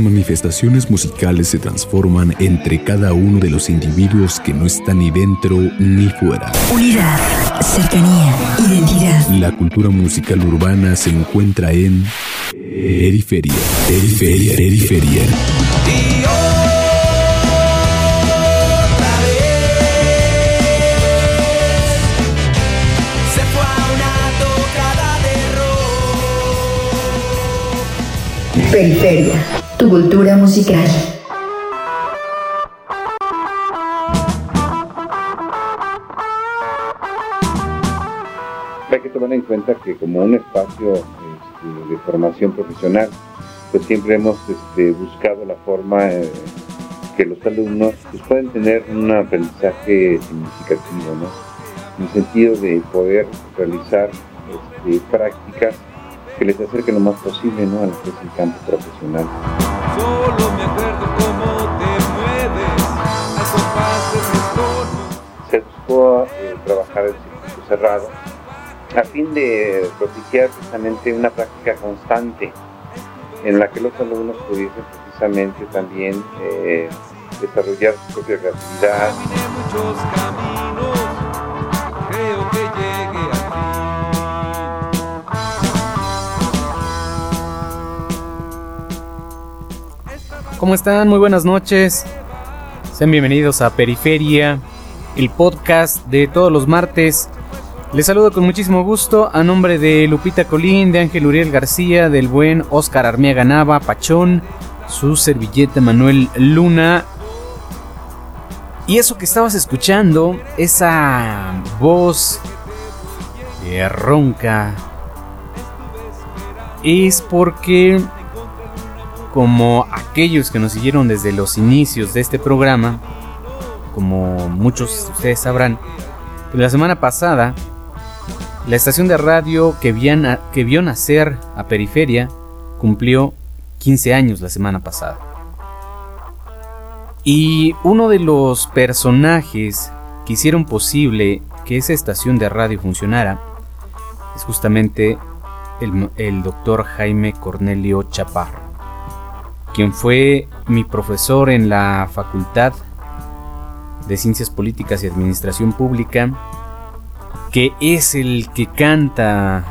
manifestaciones musicales se transforman entre cada uno de los individuos que no están ni dentro ni fuera. Unidad, cercanía, identidad. La cultura musical urbana se encuentra en periferia, periferia, periferia. Periferia, tu cultura musical. Hay que tomar en cuenta que como un espacio este, de formación profesional, pues siempre hemos este, buscado la forma eh, que los alumnos pues, pueden tener un aprendizaje significativo, ¿no? En el sentido de poder realizar este, prácticas que les acerque lo más posible ¿no? a lo que es el campo profesional. Solo me acuerdo cómo te mueves Se buscó eh, trabajar el circuito cerrado a fin de propiciar precisamente una práctica constante en la que los alumnos pudiesen precisamente también eh, desarrollar su propia creatividad. ¿Cómo están? Muy buenas noches. Sean bienvenidos a Periferia, el podcast de todos los martes. Les saludo con muchísimo gusto a nombre de Lupita Colín, de Ángel Uriel García, del buen Oscar Armiaga Nava, Pachón, su servilleta Manuel Luna. Y eso que estabas escuchando, esa voz ronca, es porque como aquellos que nos siguieron desde los inicios de este programa, como muchos de ustedes sabrán, la semana pasada, la estación de radio que, vio nacer a Periferia cumplió 15 años la semana pasada. Y uno de los personajes que hicieron posible que esa estación de radio funcionara es justamente el, el doctor Jaime Cornelio Chaparro quien fue mi profesor en la Facultad de Ciencias Políticas y Administración Pública, que es el que canta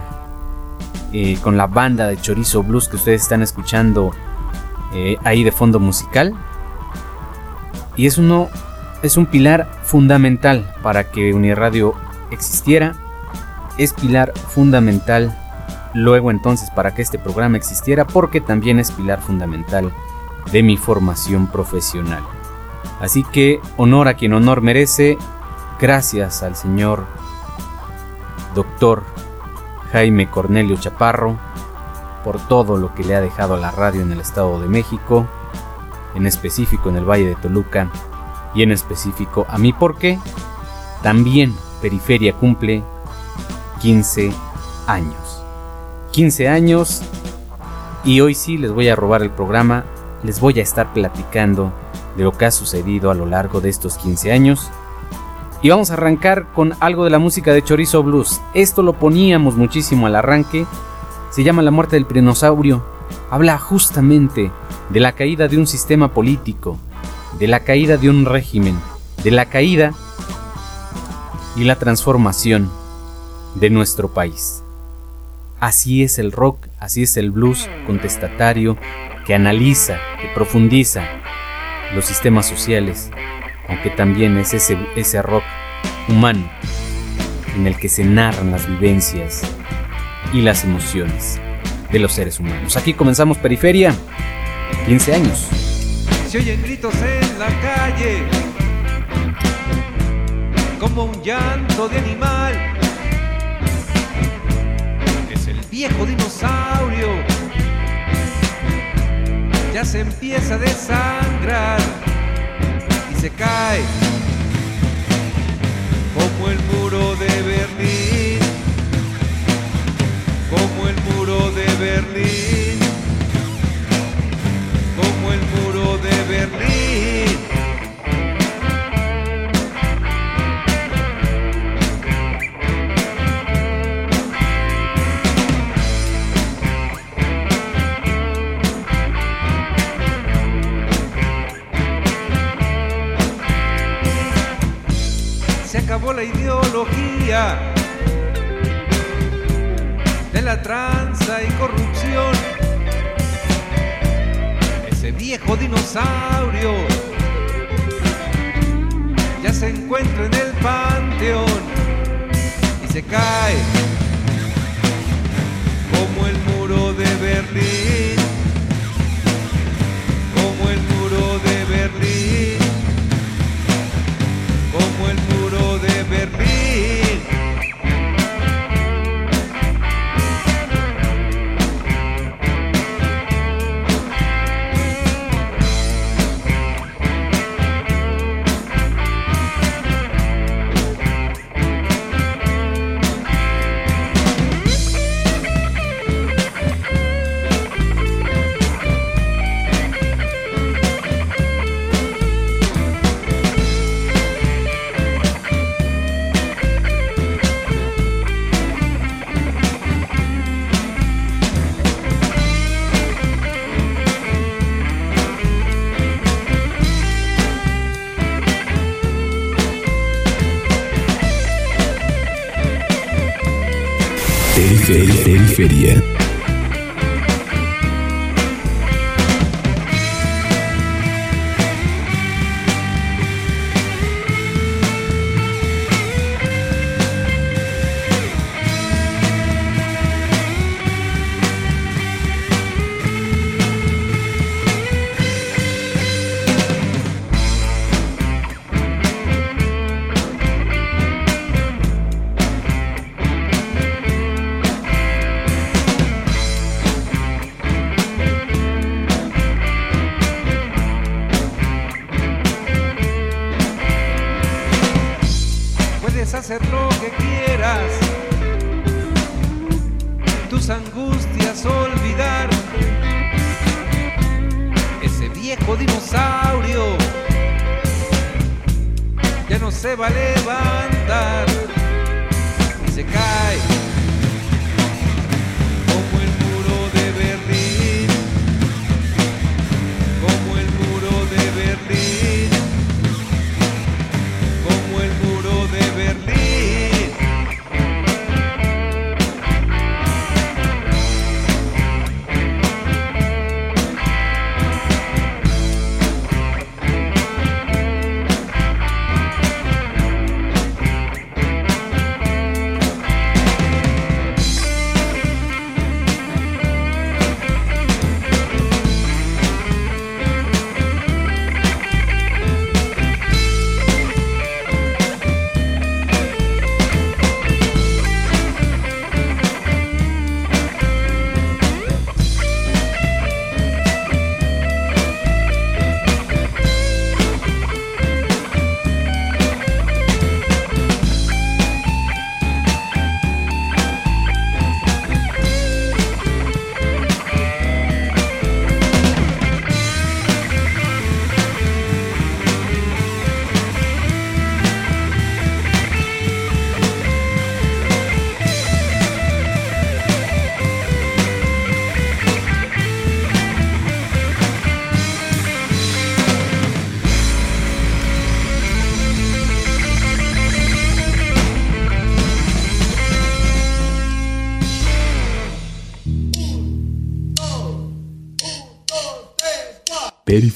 eh, con la banda de Chorizo Blues que ustedes están escuchando eh, ahí de fondo musical. Y es uno, es un pilar fundamental para que Uniradio existiera. Es pilar fundamental luego entonces para que este programa existiera porque también es pilar fundamental de mi formación profesional. Así que honor a quien honor merece, gracias al señor doctor Jaime Cornelio Chaparro por todo lo que le ha dejado a la radio en el Estado de México, en específico en el Valle de Toluca y en específico a mí porque también Periferia cumple 15 años. 15 años y hoy sí les voy a robar el programa, les voy a estar platicando de lo que ha sucedido a lo largo de estos 15 años. Y vamos a arrancar con algo de la música de Chorizo Blues. Esto lo poníamos muchísimo al arranque. Se llama La muerte del prinosaurio. Habla justamente de la caída de un sistema político, de la caída de un régimen, de la caída y la transformación de nuestro país. Así es el rock, así es el blues contestatario que analiza, que profundiza los sistemas sociales, aunque también es ese, ese rock humano en el que se narran las vivencias y las emociones de los seres humanos. Aquí comenzamos Periferia, 15 años. Se oyen gritos en la calle, como un llanto de animal viejo dinosaurio ya se empieza a desangrar y se cae como el muro de Berlín, como el muro de Berlín, como el muro de Berlín. La ideología de la tranza y corrupción. Ese viejo dinosaurio ya se encuentra en el panteón y se cae como el muro de Berlín, muro Periferia. Periferia.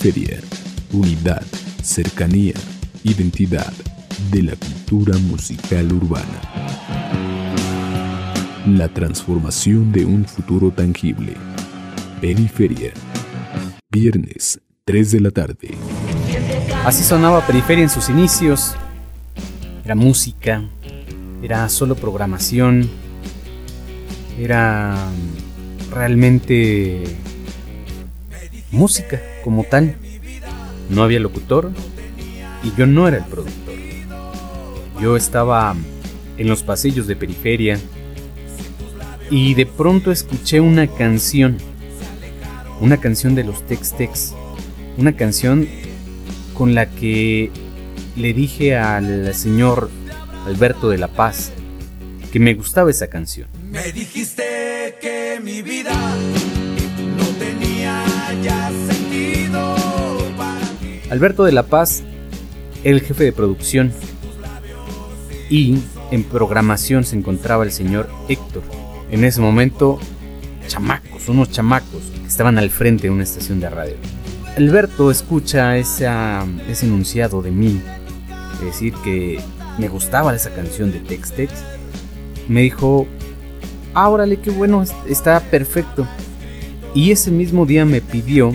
Periferia. Unidad, cercanía, identidad de la cultura musical urbana. La transformación de un futuro tangible. Periferia. Viernes, 3 de la tarde. Así sonaba Periferia en sus inicios. Era música, era solo programación, era realmente música como tal. No había locutor y yo no era el productor. Yo estaba en los pasillos de Periferia y de pronto escuché una canción, una canción de los Tex Tex, una canción con la que le dije al señor Alberto de la Paz que me gustaba esa canción. Me dijiste que mi vida no tenía ya. Alberto de la Paz el jefe de producción y en programación se encontraba el señor Héctor. En ese momento, chamacos, unos chamacos que estaban al frente de una estación de radio. Alberto escucha esa, ese enunciado de mí, decir, que me gustaba esa canción de Tex Tex. Me dijo, ah, órale, qué bueno, está perfecto. Y ese mismo día me pidió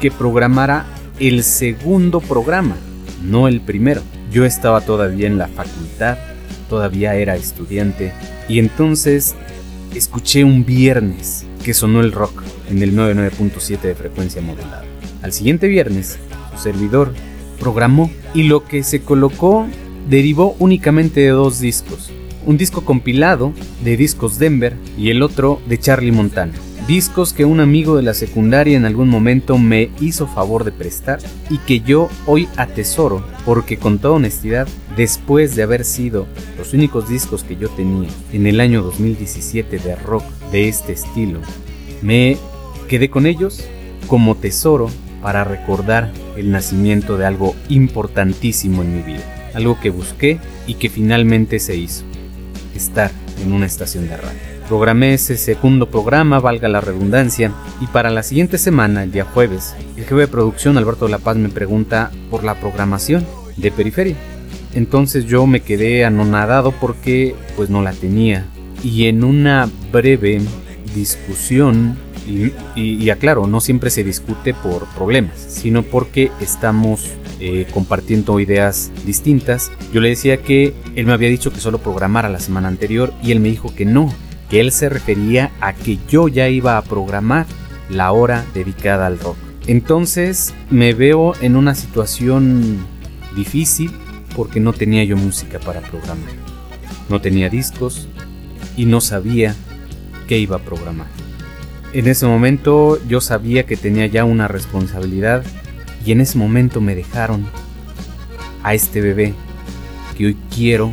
que programara el segundo programa, no el primero. Yo estaba todavía en la facultad, todavía era estudiante, y entonces escuché un viernes que sonó el rock en el 99.7 de frecuencia modulada. Al siguiente viernes, su servidor programó y lo que se colocó derivó únicamente de dos discos. Un disco compilado de discos Denver y el otro de Charlie Montana discos que un amigo de la secundaria en algún momento me hizo favor de prestar y que yo hoy atesoro porque con toda honestidad, después de haber sido los únicos discos que yo tenía en el año 2017 de rock de este estilo, me quedé con ellos como tesoro para recordar el nacimiento de algo importantísimo en mi vida, algo que busqué y que finalmente se hizo, estar en una estación de radio. Programé ese segundo programa, valga la redundancia, y para la siguiente semana, el día jueves, el jefe de producción Alberto de la Paz me pregunta por la programación de Periferia. Entonces yo me quedé anonadado porque pues no la tenía. Y en una breve discusión, y, aclaro, no siempre se discute por problemas, sino porque estamos eh, compartiendo ideas distintas. Yo le decía que él me había dicho que solo programara la semana anterior y él me dijo que no, que él se refería a que yo ya iba a programar la hora dedicada al rock. Entonces me veo en una situación difícil porque no tenía yo música para programar. No tenía discos y no sabía qué iba a programar. En ese momento yo sabía que tenía ya una responsabilidad y en ese momento me dejaron a este bebé que hoy quiero,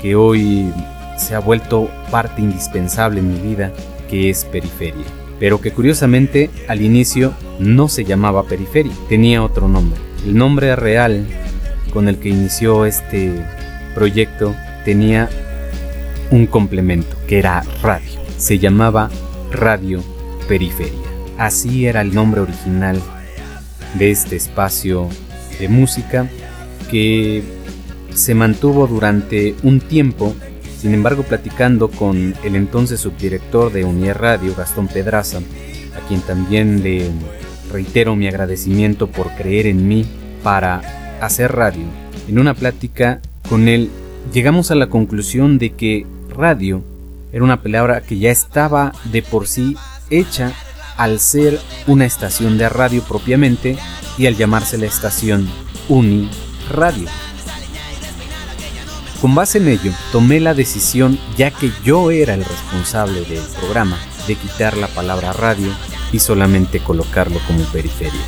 que hoy se ha vuelto parte indispensable en mi vida, que es Periferia. Pero que curiosamente al inicio no se llamaba Periferia, tenía otro nombre. El nombre real con el que inició este proyecto tenía un complemento, que era radio. Se llamaba Radio Periferia. Así era el nombre original de este espacio de música que se mantuvo durante un tiempo sin embargo, platicando con el entonces subdirector de Unier Radio, Gastón Pedraza, a quien también le reitero mi agradecimiento por creer en mí para hacer radio, en una plática con él llegamos a la conclusión de que radio era una palabra que ya estaba de por sí hecha al ser una estación de radio propiamente y al llamarse la estación Uni Radio. Con base en ello, tomé la decisión, ya que yo era el responsable del programa, de quitar la palabra radio y solamente colocarlo como periferia.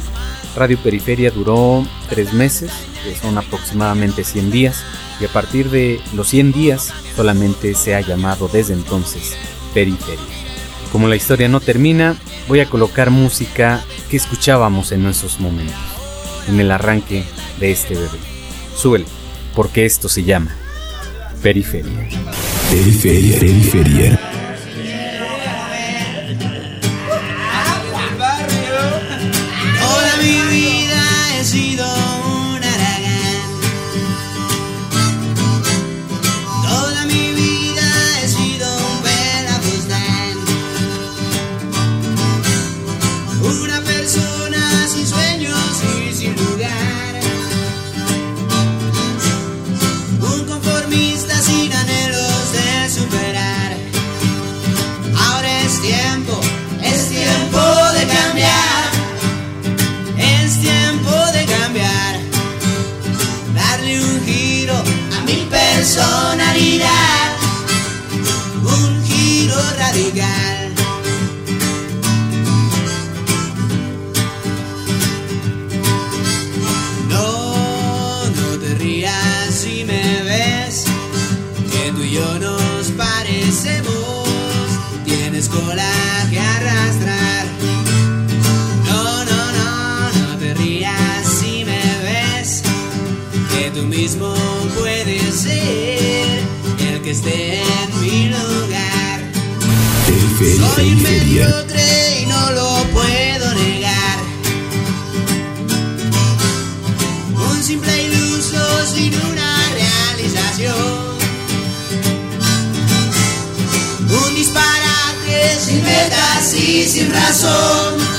Radio Periferia duró tres meses, que son aproximadamente 100 días, y a partir de los 100 días solamente se ha llamado desde entonces Periferia. Como la historia no termina, voy a colocar música que escuchábamos en esos momentos, en el arranque de este bebé. Súbele, porque esto se llama Periferia. Periferia. Periferia. Que esté en mi lugar. Soy mediocre y no lo puedo negar. Un simple iluso sin una realización. Un disparate sin metas y sin razón.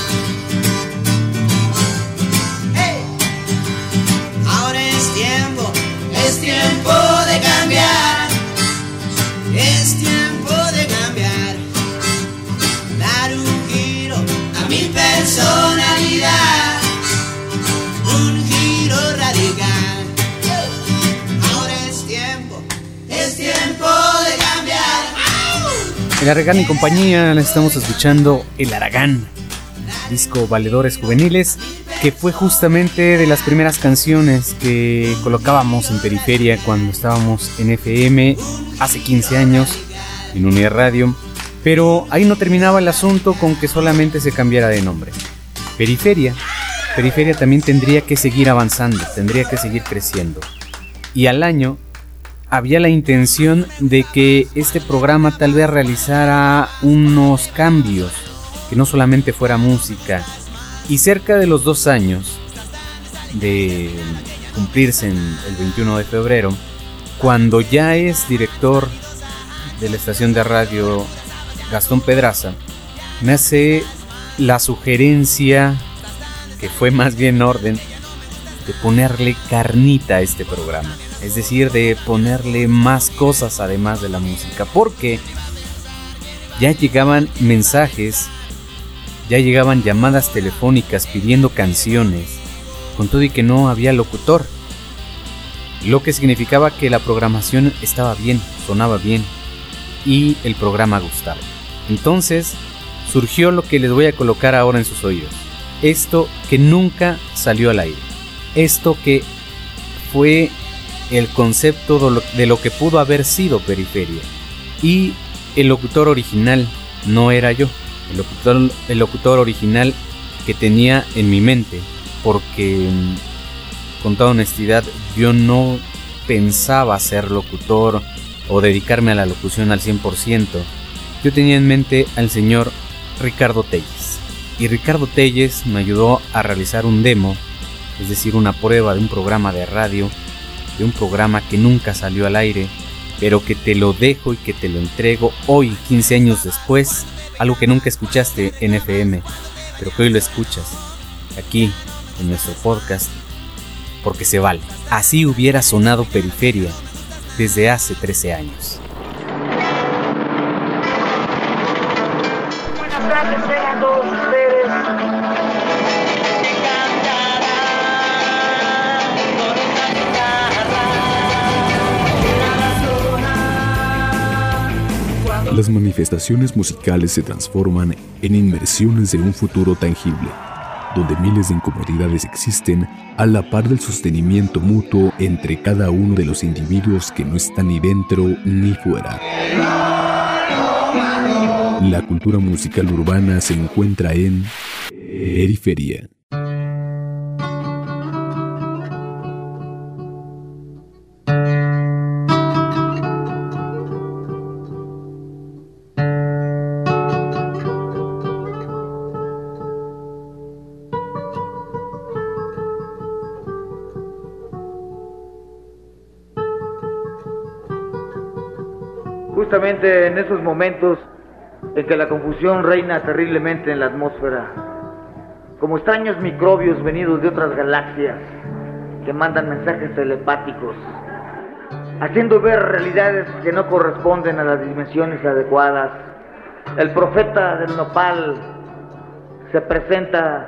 El Aragán y compañía, estamos escuchando El Aragán, disco Valedores Juveniles, que fue justamente de las primeras canciones que colocábamos en periferia cuando estábamos en FM hace 15 años, en Unidad Radio. Pero ahí no terminaba el asunto con que solamente se cambiara de nombre. Periferia, Periferia también tendría que seguir avanzando, tendría que seguir creciendo. Y al año había la intención de que este programa tal vez realizara unos cambios, que no solamente fuera música. Y cerca de los dos años de cumplirse en el 21 de febrero, cuando ya es director de la estación de radio Gastón Pedraza, me hace la sugerencia, que fue más bien orden, de ponerle carnita a este programa. Es decir, de ponerle más cosas además de la música. Porque ya llegaban mensajes, ya llegaban llamadas telefónicas pidiendo canciones, con todo y que no había locutor. Lo que significaba que la programación estaba bien, sonaba bien y el programa gustaba. Entonces surgió lo que les voy a colocar ahora en sus oídos. Esto que nunca salió al aire. Esto que fue el concepto de lo, que pudo haber sido Periferia. Y el locutor original no era yo. El locutor, el locutor original que tenía en mi mente. Porque, mm, con toda honestidad, yo no pensaba ser locutor o dedicarme a la locución al 100%. Yo tenía en mente al señor Ricardo Telles. Y Ricardo Telles me ayudó a realizar un demo, es decir, una prueba de un programa de radio, de un programa que nunca salió al aire, pero que te lo dejo y que te lo entrego hoy, 15 años después, algo que nunca escuchaste en FM, pero que hoy lo escuchas aquí en nuestro podcast, porque se vale. Así hubiera sonado Periferia desde hace 13 años. Las manifestaciones musicales se transforman en inmersiones de un futuro tangible, donde miles de incomodidades existen a la par del sostenimiento mutuo entre cada uno de los individuos que no están ni dentro ni fuera. La cultura musical urbana se encuentra en Periferia. Justamente en esos momentos en que la confusión reina terriblemente en la atmósfera, como extraños microbios venidos de otras galaxias que mandan mensajes telepáticos, haciendo ver realidades que no corresponden a las dimensiones adecuadas, el profeta del nopal se presenta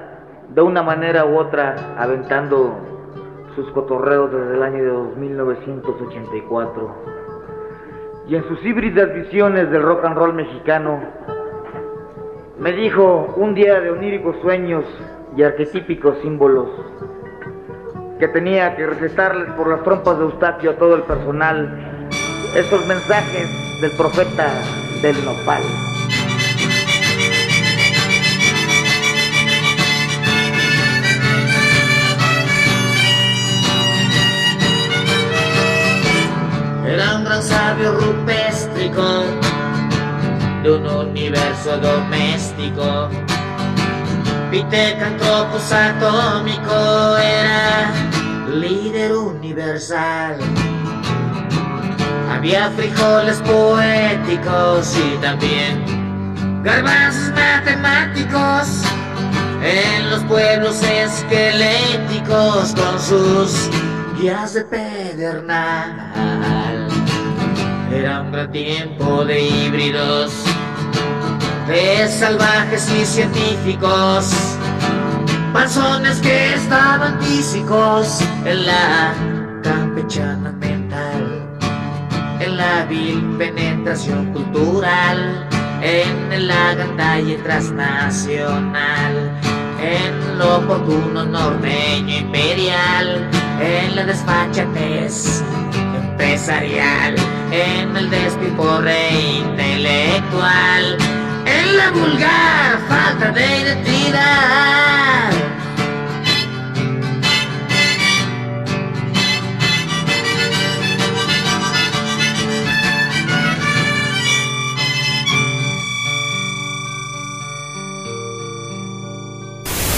de una manera u otra aventando sus cotorreos desde el año de 1984 y en sus híbridas visiones del rock and roll mexicano, me dijo un día de oníricos sueños y arquetípicos símbolos que tenía que recetarles por las trompas de Eustaquio a todo el personal esos mensajes del profeta del nopal. Sabio cambio rupéstrico de un universo doméstico. Pitecantropos atómico era líder universal. Había frijoles poéticos y también garbanzos matemáticos en los pueblos esqueléticos con sus guías de pedernal. Era un gran tiempo de híbridos, de salvajes y científicos, panzones que estaban físicos en la campechana mental, en la vil penetración cultural, en la gandalla transnacional en lo oportuno norteño imperial, en la despachatez empresarial, en el despiporre intelectual, en la vulgar falta de identidad.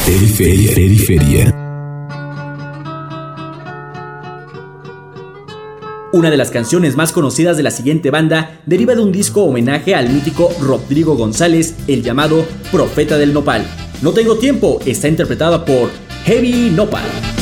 Periferia. Periferia. Una de las canciones más conocidas de la siguiente banda deriva de un disco homenaje al mítico Rodrigo González, el llamado Profeta del Nopal. No tengo tiempo, está interpretada por Heavy Nopal.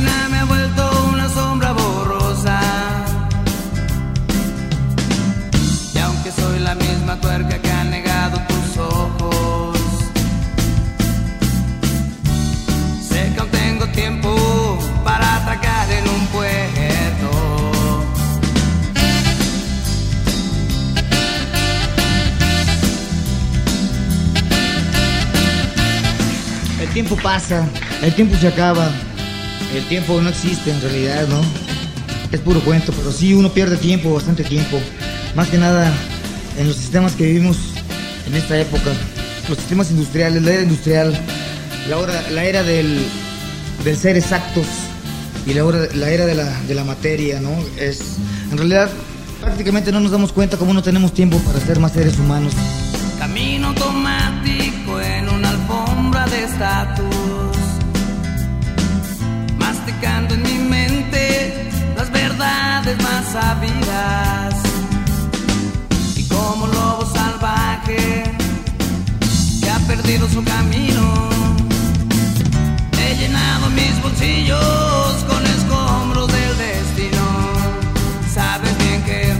Me ha vuelto una sombra borrosa. Y aunque soy la misma tuerca que ha negado tus ojos, sé que aún tengo tiempo para atracar en un puerto. El tiempo pasa, el tiempo se acaba, el tiempo no existe en realidad, ¿no? Es puro cuento, pero sí uno pierde tiempo, bastante tiempo. Más que nada en los sistemas que vivimos en esta época, los sistemas industriales, la era industrial, la, hora- la era del, del ser exactos y la, hora- la era de la, de la materia, ¿no? Es, en realidad prácticamente no nos damos cuenta cómo no tenemos tiempo para ser más seres humanos. Camino automático en una alfombra de estatus. Más sabidas. Y como lobo salvaje que ha perdido su camino. He llenado mis bolsillos con escombros del destino. Sabes bien que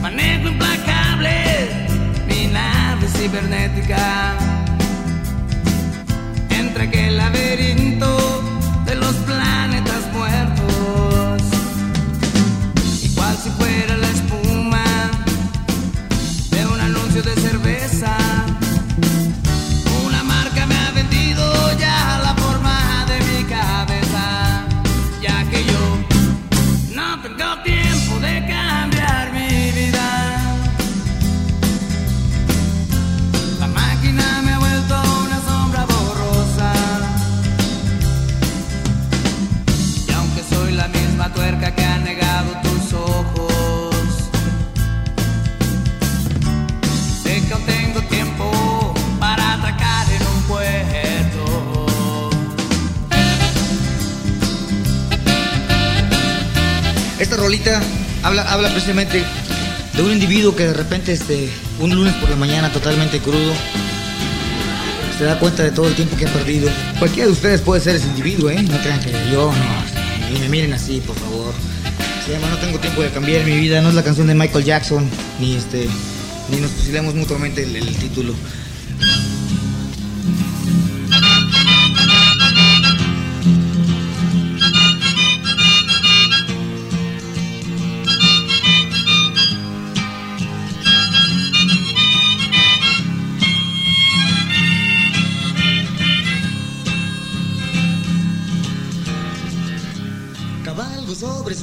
manejo implacable mi nave cibernética. Entre aquel laberinto rolita habla, habla precisamente de un individuo que de repente, este, un lunes por la mañana totalmente crudo, se da cuenta de todo el tiempo que ha perdido. Cualquiera de ustedes puede ser ese individuo, ¿eh? No crean que yo, no. Ni me miren así, por favor. Se llama No tengo tiempo de cambiar mi vida. No es la canción de Michael Jackson, ni este, ni nos fusilamos mutuamente el título.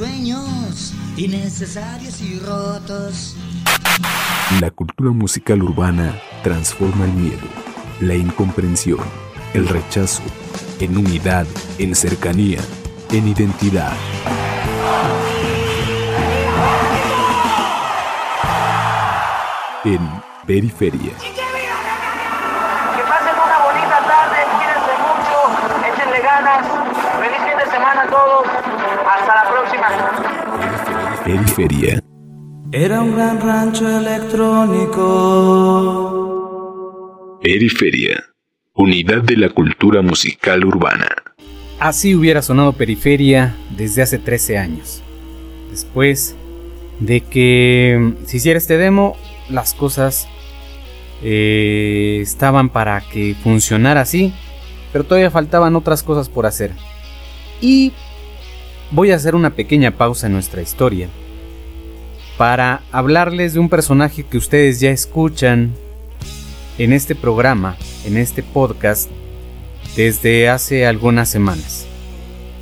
Sueños innecesarios y rotos. La cultura musical urbana transforma el miedo, la incomprensión, el rechazo, en unidad, en cercanía, en identidad. En Periferia. Periferia. Era un gran rancho electrónico. Periferia. Unidad de la cultura musical urbana. Así hubiera sonado Periferia desde hace 13 años. Después de que se hiciera este demo, las cosas eh, estaban para que funcionara así, pero todavía faltaban otras cosas por hacer. Y voy a hacer una pequeña pausa en nuestra historia para hablarles de un personaje que ustedes ya escuchan en este programa, en este podcast, desde hace algunas semanas,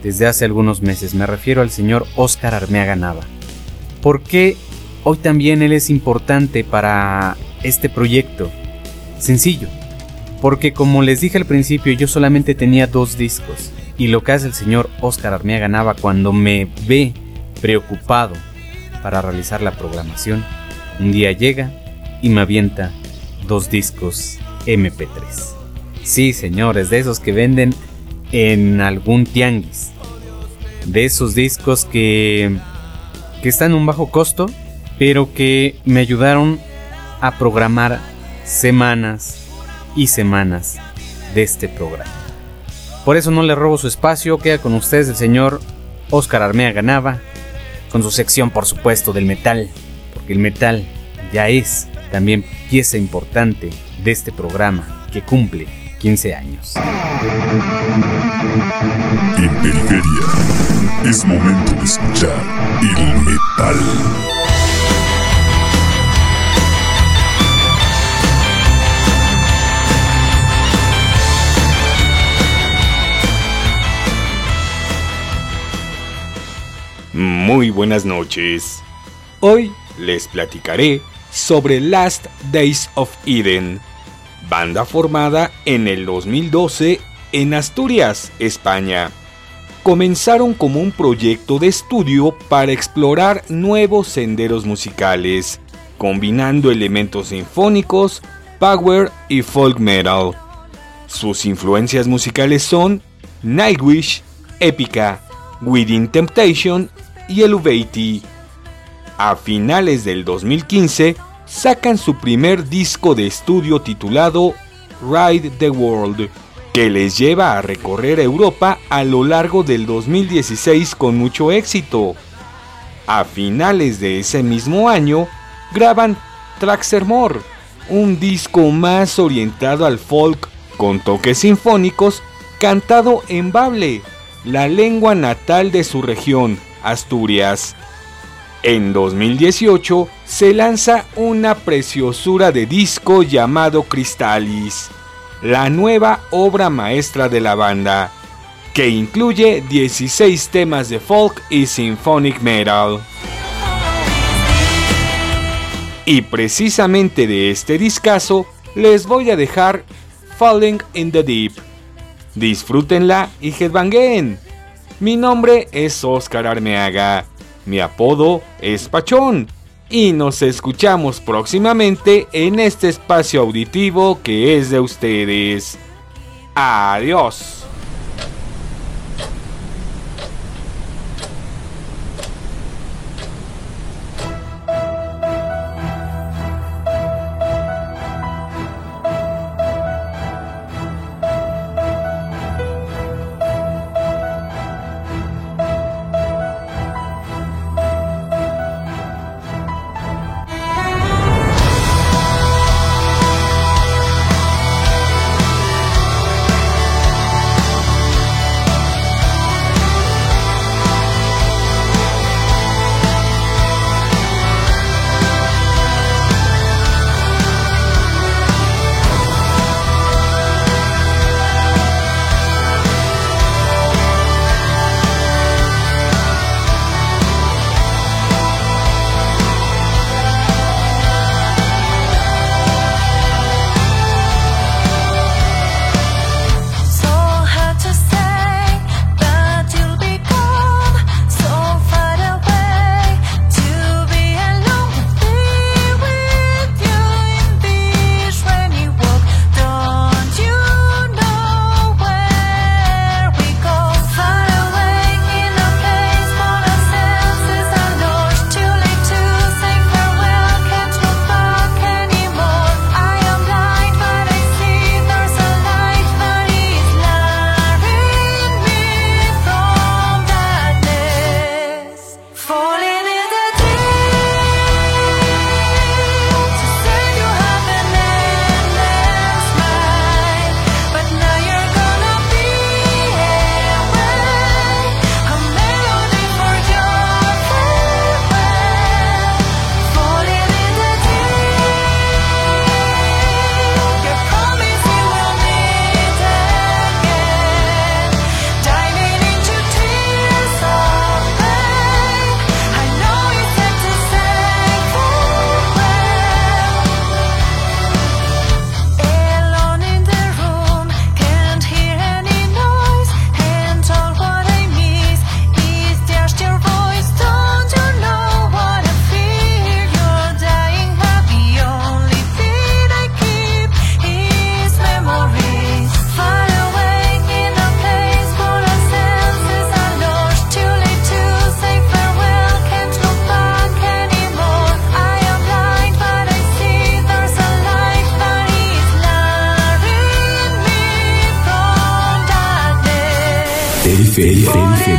desde hace algunos meses. Me refiero al señor Oscar Armeaga Nava. ¿Por qué hoy también él es importante para este proyecto? Sencillo, porque como les dije al principio, yo solamente tenía dos discos. Y lo que hace el señor Oscar Armeaga Nava cuando me ve preocupado para realizar la programación, un día llega y me avienta dos discos MP3. Sí, señores, de esos que venden en algún tianguis. De esos discos que, que están a un bajo costo, pero que me ayudaron a programar semanas y semanas de este programa. Por eso no le robo su espacio, queda con ustedes el señor Oscar Armea Ganaba, con su sección por supuesto del metal, porque el metal ya es también pieza importante de este programa que cumple 15 años. En Periferia es momento de escuchar el metal. Muy buenas noches. Hoy les platicaré sobre Last Days of Eden, banda formada en el 2012 en Asturias, España. Comenzaron como un proyecto de estudio para explorar nuevos senderos musicales, combinando elementos sinfónicos, power y folk metal. Sus influencias musicales son Nightwish, Epica, Within Temptation y. A finales del 2015 sacan su primer disco de estudio titulado Ride the World, que les lleva a recorrer Europa a lo largo del 2016 con mucho éxito. A finales de ese mismo año graban Traxer More, un disco más orientado al folk con toques sinfónicos cantado en bable, la lengua natal de su región, Asturias. En 2018 se lanza una preciosura de disco llamado Cristalis, la nueva obra maestra de la banda, que incluye 16 temas de folk y symphonic metal. Y precisamente de este discazo les voy a dejar Falling in the Deep. Disfrútenla y headbanguen. Mi nombre es Oscar Armeaga. Mi apodo es Pachón. Y nos escuchamos próximamente en este espacio auditivo que es de ustedes. Adiós. Periferia.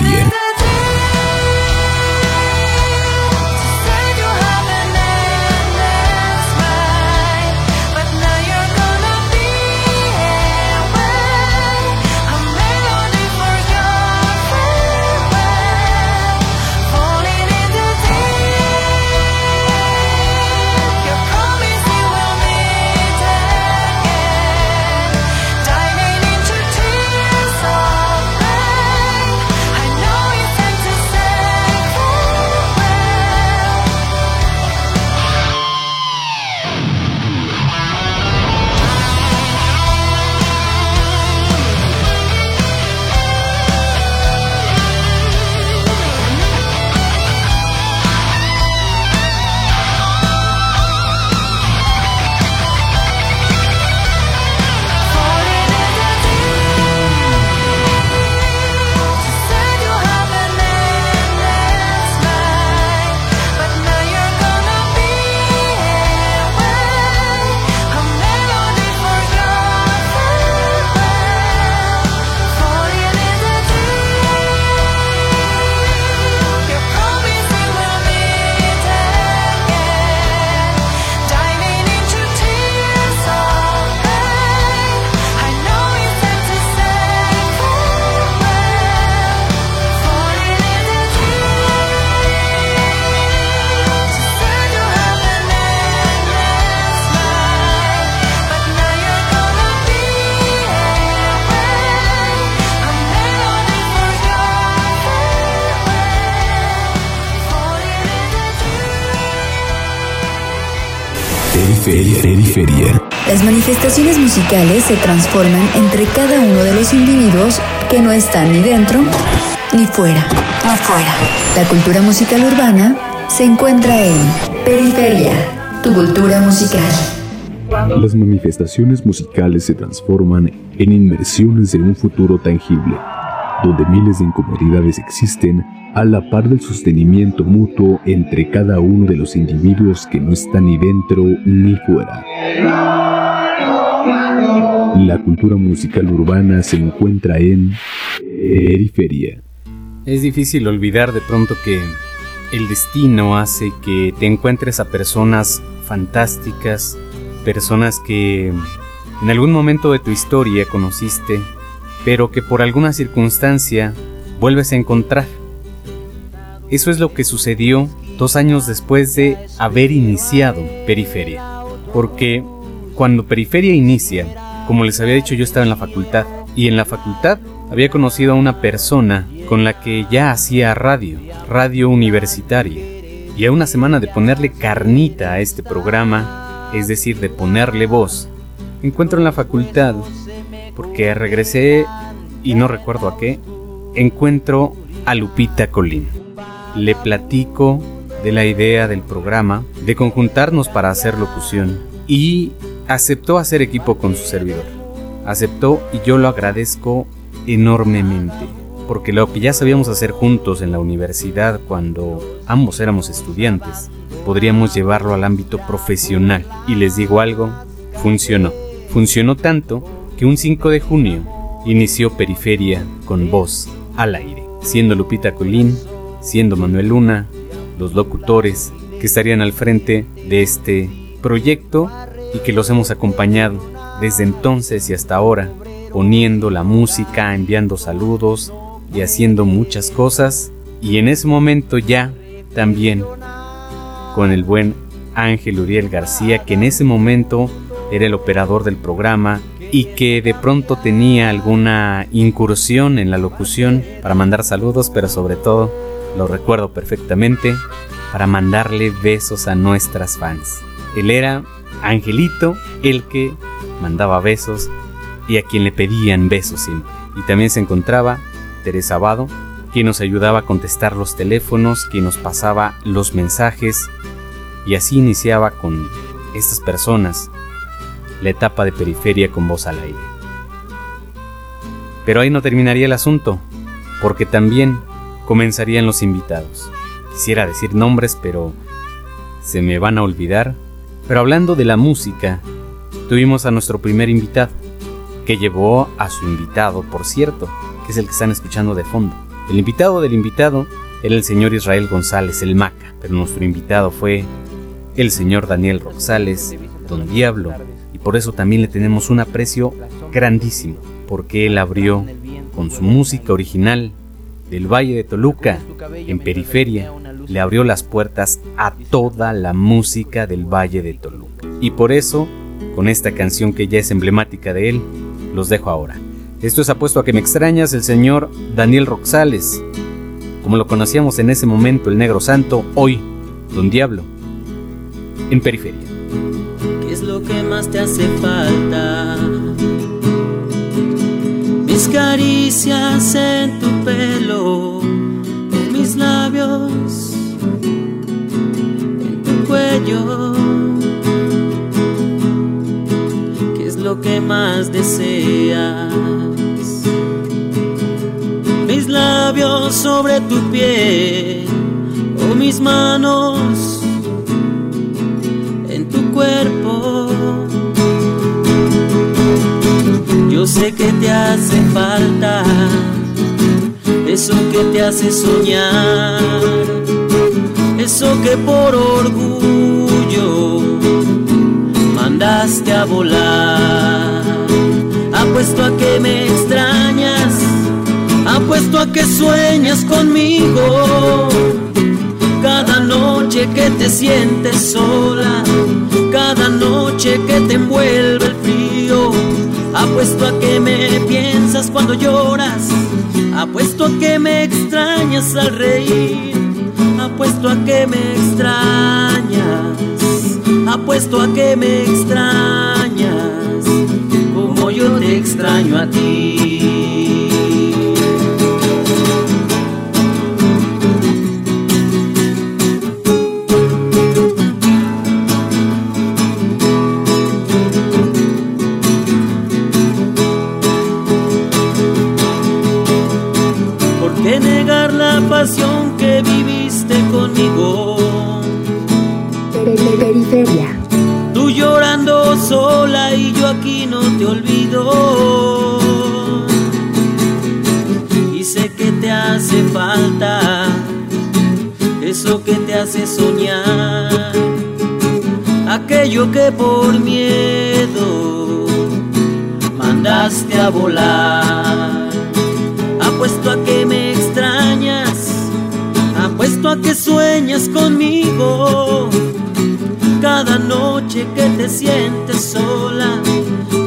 Periferia. Periferia. Las manifestaciones musicales se transforman entre cada uno de los individuos que no están ni dentro ni fuera. Ni fuera. La cultura musical urbana se encuentra en Periferia, tu cultura musical. Las manifestaciones musicales se transforman en inmersiones de un futuro tangible, donde miles de incomodidades existen a la par del sostenimiento mutuo entre cada uno de los individuos que no están ni dentro ni fuera. La cultura musical urbana se encuentra en periferia. Es difícil olvidar de pronto que el destino hace que te encuentres a personas fantásticas, personas que en algún momento de tu historia conociste, pero que por alguna circunstancia vuelves a encontrar. Eso es lo que sucedió dos años después de haber iniciado Periferia. Porque cuando Periferia inicia, como les había dicho, yo estaba en la facultad. Y en la facultad había conocido a una persona con la que ya hacía radio, radio universitaria. Y a una semana de ponerle carnita a este programa, es decir, de ponerle voz, encuentro en la facultad, porque regresé y no recuerdo a qué, encuentro a Lupita Colín le platico de la idea del programa, de conjuntarnos para hacer locución y aceptó hacer equipo con su servidor. Aceptó y yo lo agradezco enormemente, porque lo que ya sabíamos hacer juntos en la universidad cuando ambos éramos estudiantes, podríamos llevarlo al ámbito profesional. Y les digo algo, funcionó. Funcionó tanto que un 5 de junio inició Periferia con voz al aire, siendo Lupita Colín siendo Manuel Luna los locutores que estarían al frente de este proyecto y que los hemos acompañado desde entonces y hasta ahora, poniendo la música, enviando saludos y haciendo muchas cosas. Y en ese momento ya también con el buen Ángel Uriel García, que en ese momento era el operador del programa y que de pronto tenía alguna incursión en la locución para mandar saludos, pero sobre todo lo recuerdo perfectamente, para mandarle besos a nuestras fans. Él era Angelito, el que mandaba besos y a quien le pedían besos siempre. Y también se encontraba Teresa Abado, quien nos ayudaba a contestar los teléfonos, quien nos pasaba los mensajes y así iniciaba con estas personas la etapa de periferia con voz al aire. Pero ahí no terminaría el asunto, porque también comenzarían los invitados. Quisiera decir nombres, pero se me van a olvidar. Pero hablando de la música, tuvimos a nuestro primer invitado, que llevó a su invitado, por cierto, que es el que están escuchando de fondo. El invitado del invitado era el señor Israel González, el Maca, pero nuestro invitado fue el señor Daniel Roxales, Don Diablo, por eso también le tenemos un aprecio grandísimo, porque él abrió con su música original del Valle de Toluca, en periferia, le abrió las puertas a toda la música del Valle de Toluca. Y por eso, con esta canción que ya es emblemática de él, los dejo ahora. Esto es apuesto a que me extrañas el señor Daniel Roxales, como lo conocíamos en ese momento el Negro Santo, hoy Don Diablo, en periferia. ¿Qué es lo que más te hace falta? Mis caricias en tu pelo, mis labios en tu cuello. ¿Qué es lo que más deseas? Mis labios sobre tu piel o mis manos Yo sé que te hace falta eso que te hace soñar, eso que por orgullo mandaste a volar. Apuesto a que me extrañas, apuesto a que sueñas conmigo. Cada noche que te sientes sola, cada noche que te envuelve el frío Apuesto a que me piensas cuando lloras. Apuesto a que me extrañas al reír. Apuesto a que me extrañas. Apuesto a que me extrañas. Como yo te extraño a ti. Eso que te hace soñar. Aquello que por miedo mandaste a volar. Apuesto a que me extrañas Apuesto a que sueñas conmigo cada noche que te sientes sola,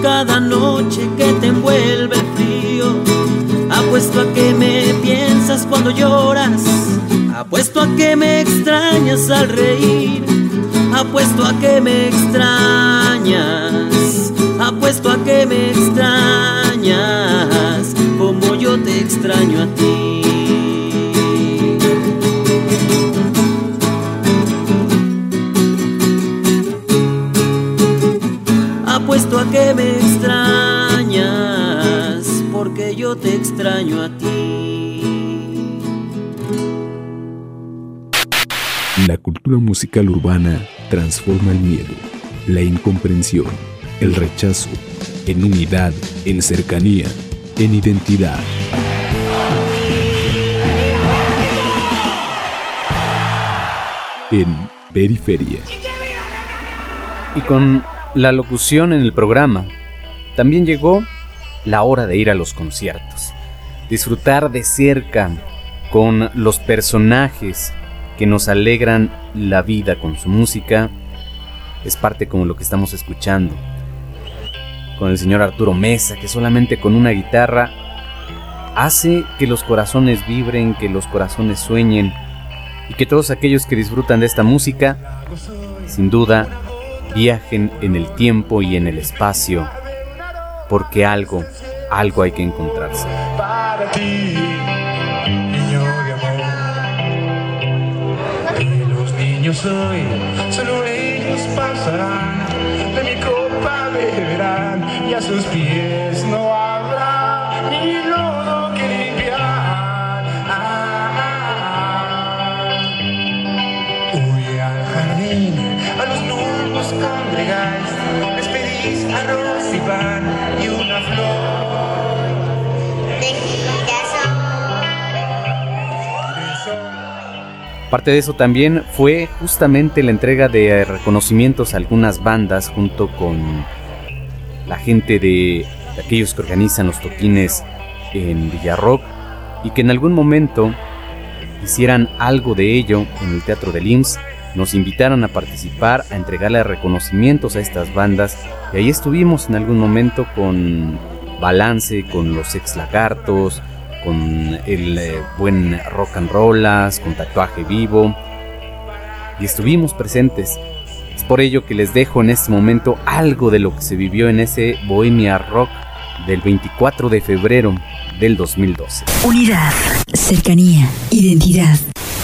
cada noche que te envuelve el frío. Apuesto a que me piensas cuando lloras, apuesto a que me extrañas al reír, apuesto a que me extrañas, apuesto a que me extrañas como yo te extraño a ti. apuesto a que me extrañas, porque yo te extraño a ti. La cultura musical urbana transforma el miedo, la incomprensión, el rechazo, en unidad, en cercanía, en identidad. En periferia. Y con la locución en el programa, también llegó la hora de ir a los conciertos, disfrutar de cerca con los personajes que nos alegran la vida con su música, es parte como lo que estamos escuchando, con el señor Arturo Mesa, que solamente con una guitarra hace que los corazones vibren, que los corazones sueñen, y que todos aquellos que disfrutan de esta música, sin duda, viajen en el tiempo y en el espacio, porque algo, algo hay que encontrarse. Hoy, solo ellos pasarán, de mi copa beberán y a sus pies Aparte de eso también fue justamente la entrega de reconocimientos a algunas bandas junto con la gente de, de aquellos que organizan los toquines en Villarrock y que en algún momento hicieran algo de ello en el Teatro del IMSS, nos invitaron a participar, a entregarle reconocimientos a estas bandas y ahí estuvimos en algún momento con Balance, con los Ex Lagartos, con el eh, buen Rock and Rollas, con Tatuaje Vivo y estuvimos presentes. Es por ello que les dejo en este momento algo de lo que se vivió en ese Bohemia Rock del 24 de febrero del 2012. Unidad, cercanía, identidad.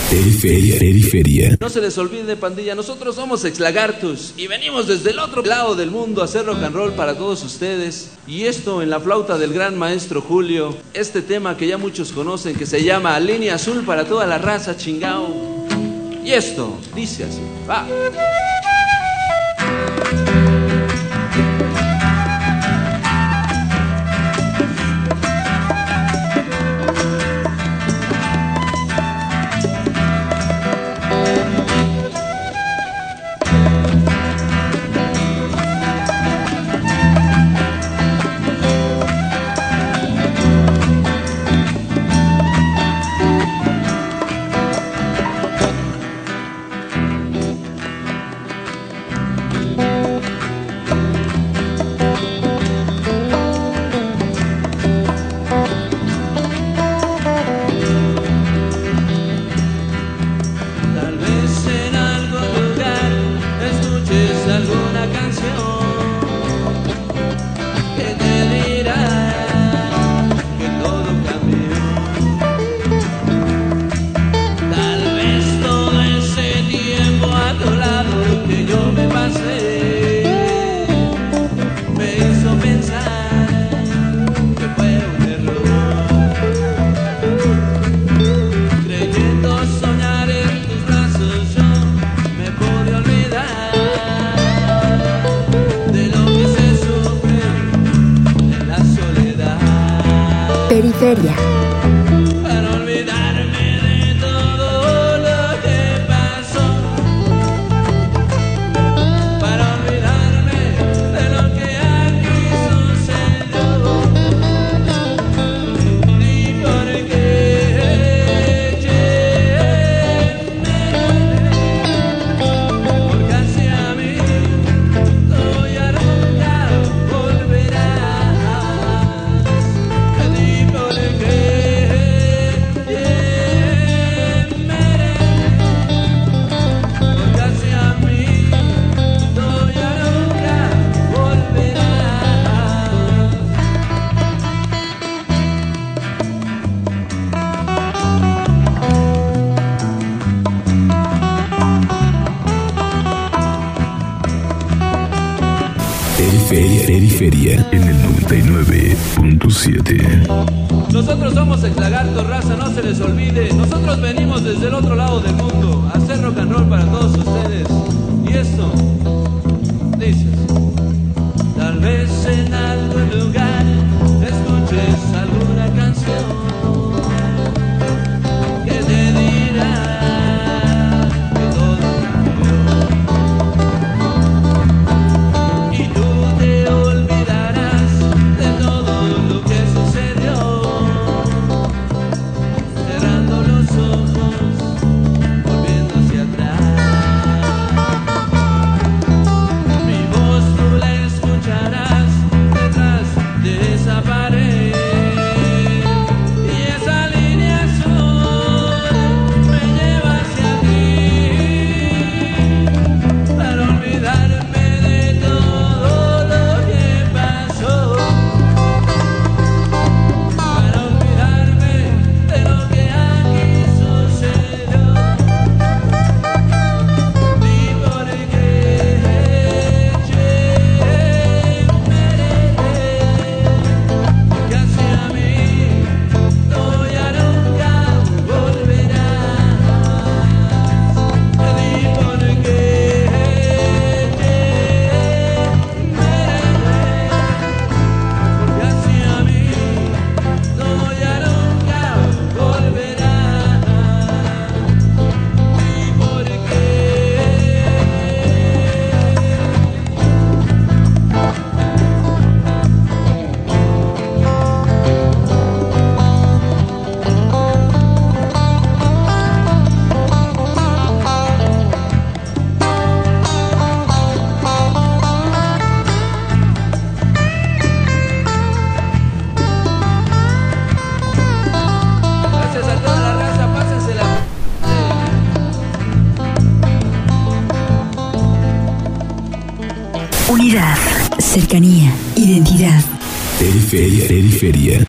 Periferia, periferia. No se les olvide, pandilla, nosotros somos Exlagartus y venimos desde el otro lado del mundo a hacer rock and roll para todos ustedes. Y esto en la flauta del gran maestro Julio, este tema que ya muchos conocen que se llama Línea Azul para toda la raza, chingao. Y esto dice así, va. 99.7. Nosotros somos ex lagarto, raza, no se les olvide. Nosotros venimos desde el otro lado del mundo a hacer rock and roll para todos ustedes. Y esto dice: Tal vez en algún lugar escuches alguna canción Cercanía, identidad. Periferia. Periferia.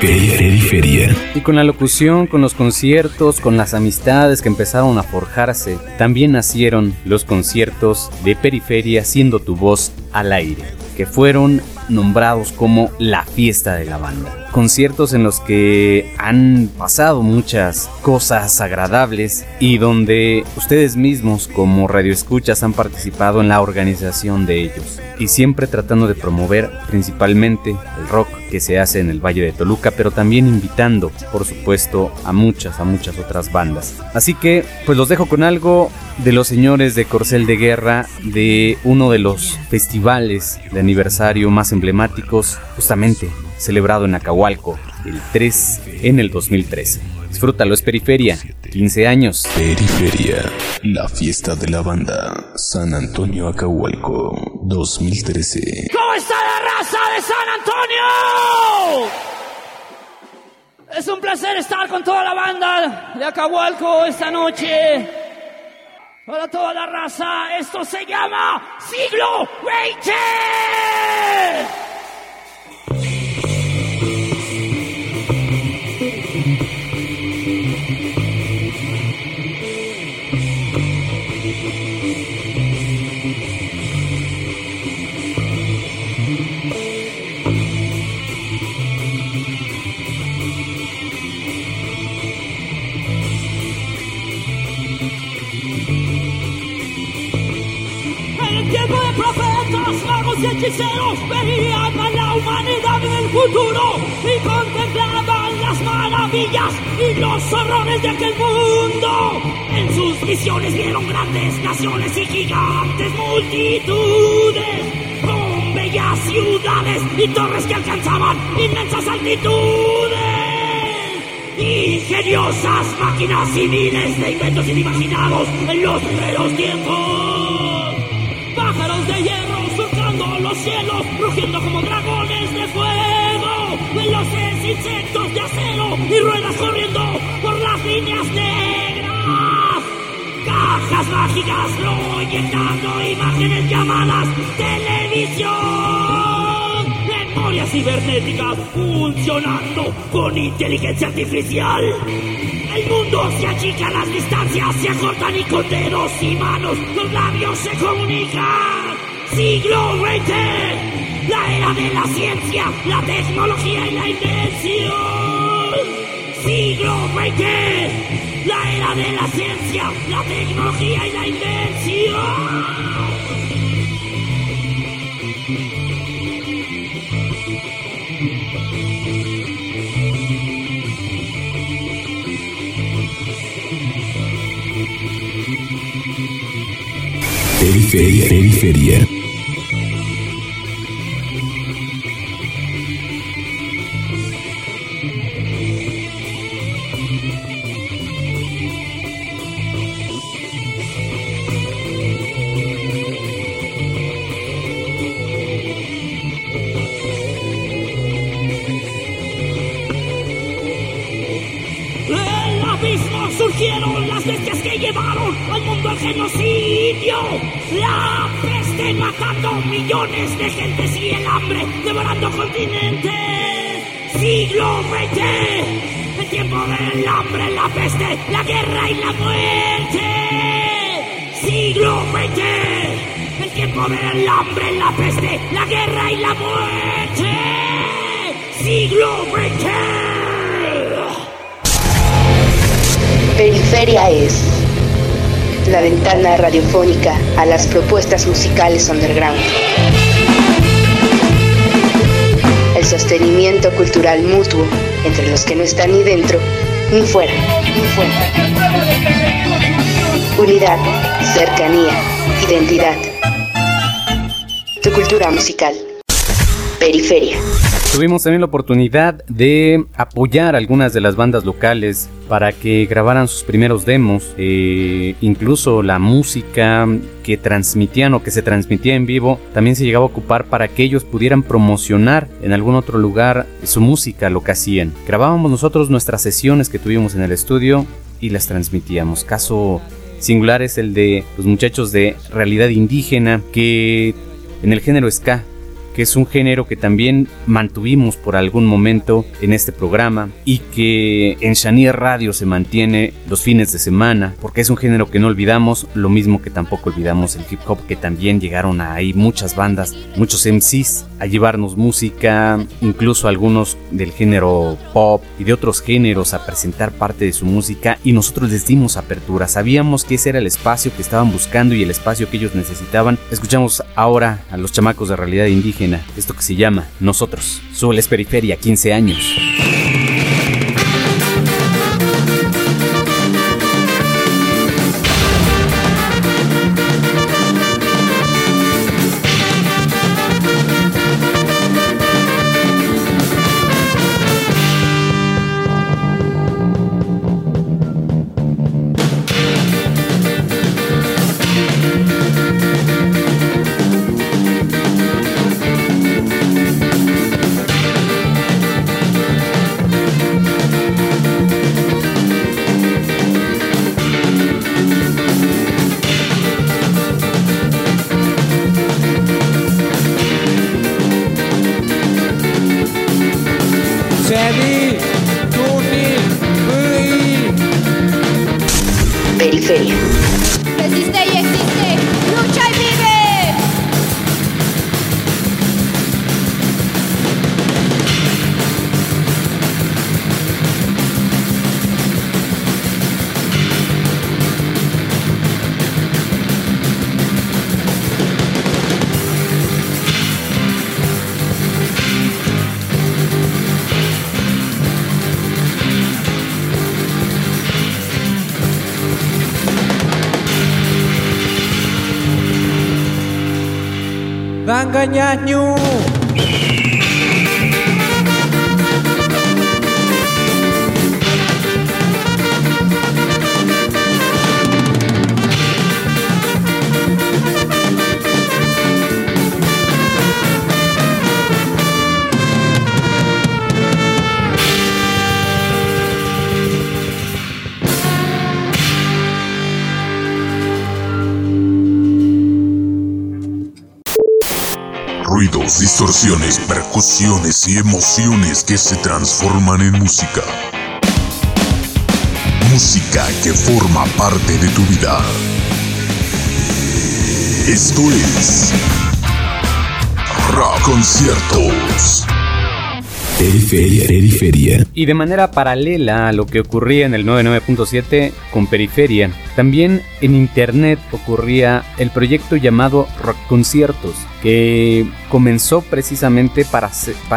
Periferia. Y con la locución, con los conciertos, con las amistades que empezaron a forjarse, también nacieron los conciertos de Periferia siendo tu voz al aire, que fueron nombrados como la fiesta de la banda. Conciertos en los que han pasado muchas cosas agradables y donde ustedes mismos como radioescuchas han participado en la organización de ellos. Y siempre tratando de promover principalmente el rock que se hace en el Valle de Toluca, pero también invitando, por supuesto, a muchas, a muchas otras bandas. Así que, pues los dejo con algo de los señores de Corcel de Guerra, de uno de los festivales de aniversario más emblemáticos, justamente celebrado en Acahualco, el 3 en el 2013. Disfrútalo, es Periferia, 15 años. Periferia. La fiesta de la banda. San Antonio Acahualco 2013. ¿Cómo está la raza de San Antonio? Es un placer estar con toda la banda de Acahualco esta noche. Para toda la raza, esto se llama Siglo XX. Hechiceros veían a la humanidad en el futuro y contemplaban las maravillas y los horrores de aquel mundo. En sus visiones vieron grandes naciones y gigantes multitudes, con bellas ciudades y torres que alcanzaban inmensas altitudes. Ingeniosas máquinas y miles de inventos inimaginados en los primeros tiempos. Rugiendo como dragones de fuego. Veloces insectos de acero y ruedas corriendo por las líneas negras. Cajas mágicas proyectando imágenes llamadas televisión. Memorias cibernéticas funcionando con inteligencia artificial. El mundo se achica, las distancias se acortan y con dedos y manos los labios se comunican. Siglo XX, la era de la ciencia, la tecnología y la invención. Siglo XX, la era de la ciencia, la tecnología y la invención. Periferia. Periferia. Del abismo surgieron las bestias que llevaron al mundo al genocidio. La peste matando millones de gentes y el hambre devorando continentes. Siglo XX, el tiempo del hambre, la peste, la guerra y la muerte. Siglo XX, el tiempo del hambre, la peste, la guerra y la muerte. Siglo XX. Periferia es la ventana radiofónica a las propuestas musicales underground. El sostenimiento cultural mutuo entre los que no están ni dentro ni fuera. Ni fuera. Unidad, cercanía, identidad. Tu cultura musical. Periferia. Tuvimos también la oportunidad de apoyar a algunas de las bandas locales para que grabaran sus primeros demos, eh, incluso la música que transmitían o que se transmitía en vivo también se llegaba a ocupar para que ellos pudieran promocionar en algún otro lugar su música, lo que hacían. Grabábamos nosotros nuestras sesiones que tuvimos en el estudio y las transmitíamos. Caso singular es el de los muchachos de realidad indígena que en el género ska que es un género que también mantuvimos por algún momento en este programa y que en Shanier Radio se mantiene los fines de semana, porque es un género que no olvidamos, lo mismo que tampoco olvidamos el hip hop, que también llegaron ahí muchas bandas, muchos MCs a llevarnos música, incluso algunos del género pop y de otros géneros a presentar parte de su música y nosotros les dimos apertura, sabíamos que ese era el espacio que estaban buscando y el espacio que ellos necesitaban. Escuchamos ahora a los chamacos de realidad indígena esto que se llama Nosotros. Sueles Periferia, 15 años. Percusiones y emociones que se transforman en música. Música que forma parte de tu vida. Esto es Rock Conciertos. Periferia, periferia. Y de manera paralela a lo que ocurría en el 99.7 con Periferia, también en internet ocurría el proyecto llamado Rock Conciertos, que comenzó precisamente para,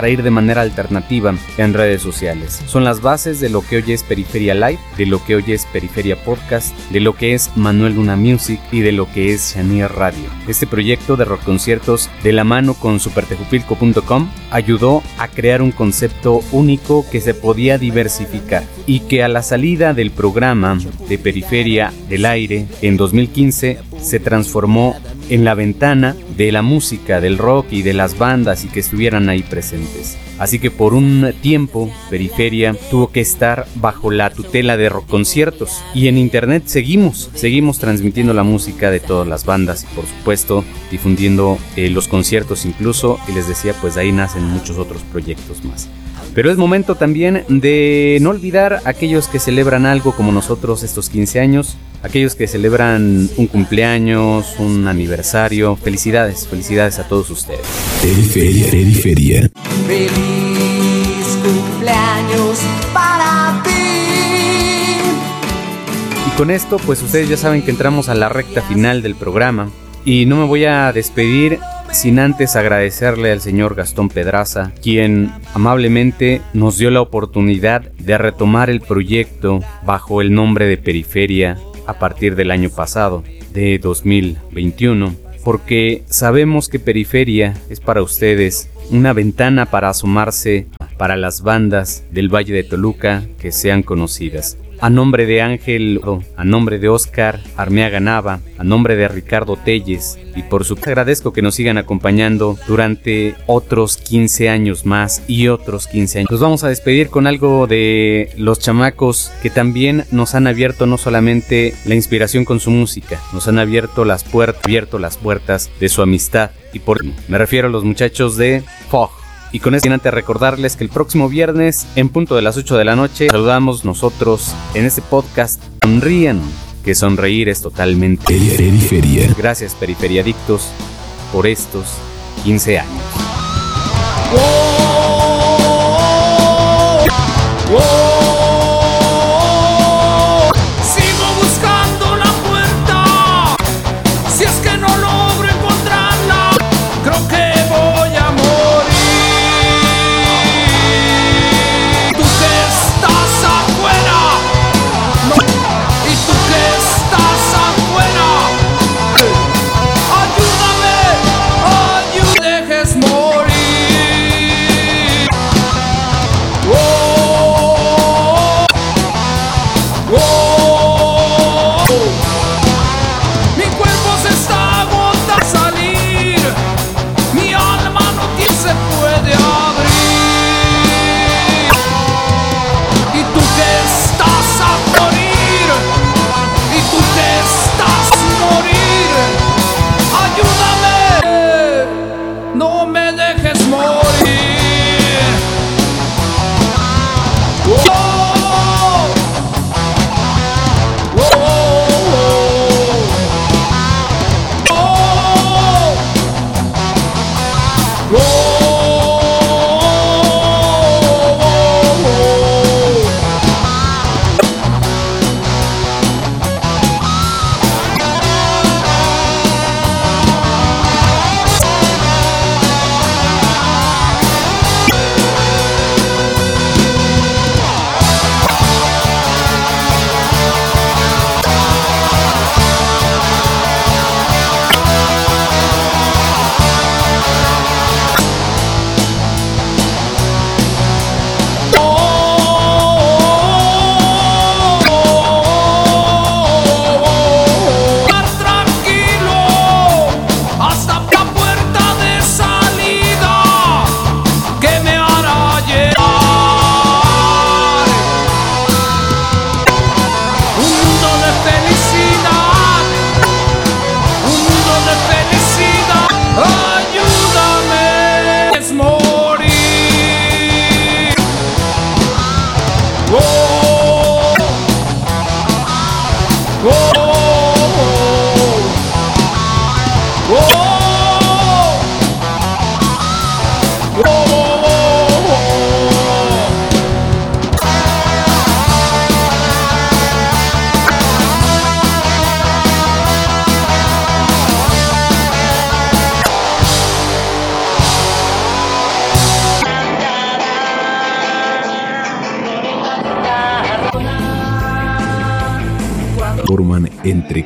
ir de manera alternativa en redes sociales. Son las bases de lo que hoy es Periferia Live, de lo que hoy es Periferia Podcast, de lo que es Manuel Luna Music y de lo que es Shanier Radio. Este proyecto de rock conciertos de la mano con supertejupilco.com ayudó a crear un concepto único que se podía diversificar y que a la salida del programa de Periferia del Aire en 2015 se transformó en la ventana de la música, del rock y de las bandas y que estuvieran ahí presentes. Así que por un tiempo Periferia tuvo que estar bajo la tutela de rock conciertos y en internet seguimos, seguimos transmitiendo la música de todas las bandas y por supuesto difundiendo eh, los conciertos incluso y les decía pues ahí nacen muchos otros proyectos más. Pero es momento también de no olvidar a aquellos que celebran algo como nosotros estos 15 años, aquellos que celebran un cumpleaños, un aniversario. Felicidades, felicidades a todos ustedes. Periferia, periferia. Feliz cumpleaños para ti. Y con esto, pues ustedes ya saben que entramos a la recta final del programa. Y no me voy a despedir sin antes agradecerle al señor Gastón Pedraza, quien amablemente nos dio la oportunidad de retomar el proyecto bajo el nombre de Periferia a partir del año pasado, de 2021, porque sabemos que Periferia es para ustedes una ventana para asomarse para las bandas del Valle de Toluca que sean conocidas. A nombre de Ángel, a nombre de Oscar Armeaga Nava, a nombre de Ricardo Telles y por su agradezco que nos sigan acompañando durante otros 15 años más y otros 15 años. Nos vamos a despedir con algo de los chamacos que también nos han abierto no solamente la inspiración con su música, nos han abierto las puertas, abierto las puertas de su amistad y por me refiero a los muchachos de Fog. Y con esto, antes recordarles que el próximo viernes, en punto de las 8 de la noche, saludamos nosotros en este podcast. Sonrían, que sonreír es totalmente. Periferia. Gracias, Periferiadictos, por estos 15 años. Sigo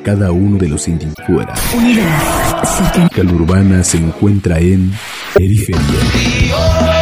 cada uno de los fuera. Unidad. Calor Urbana se encuentra en Periferia.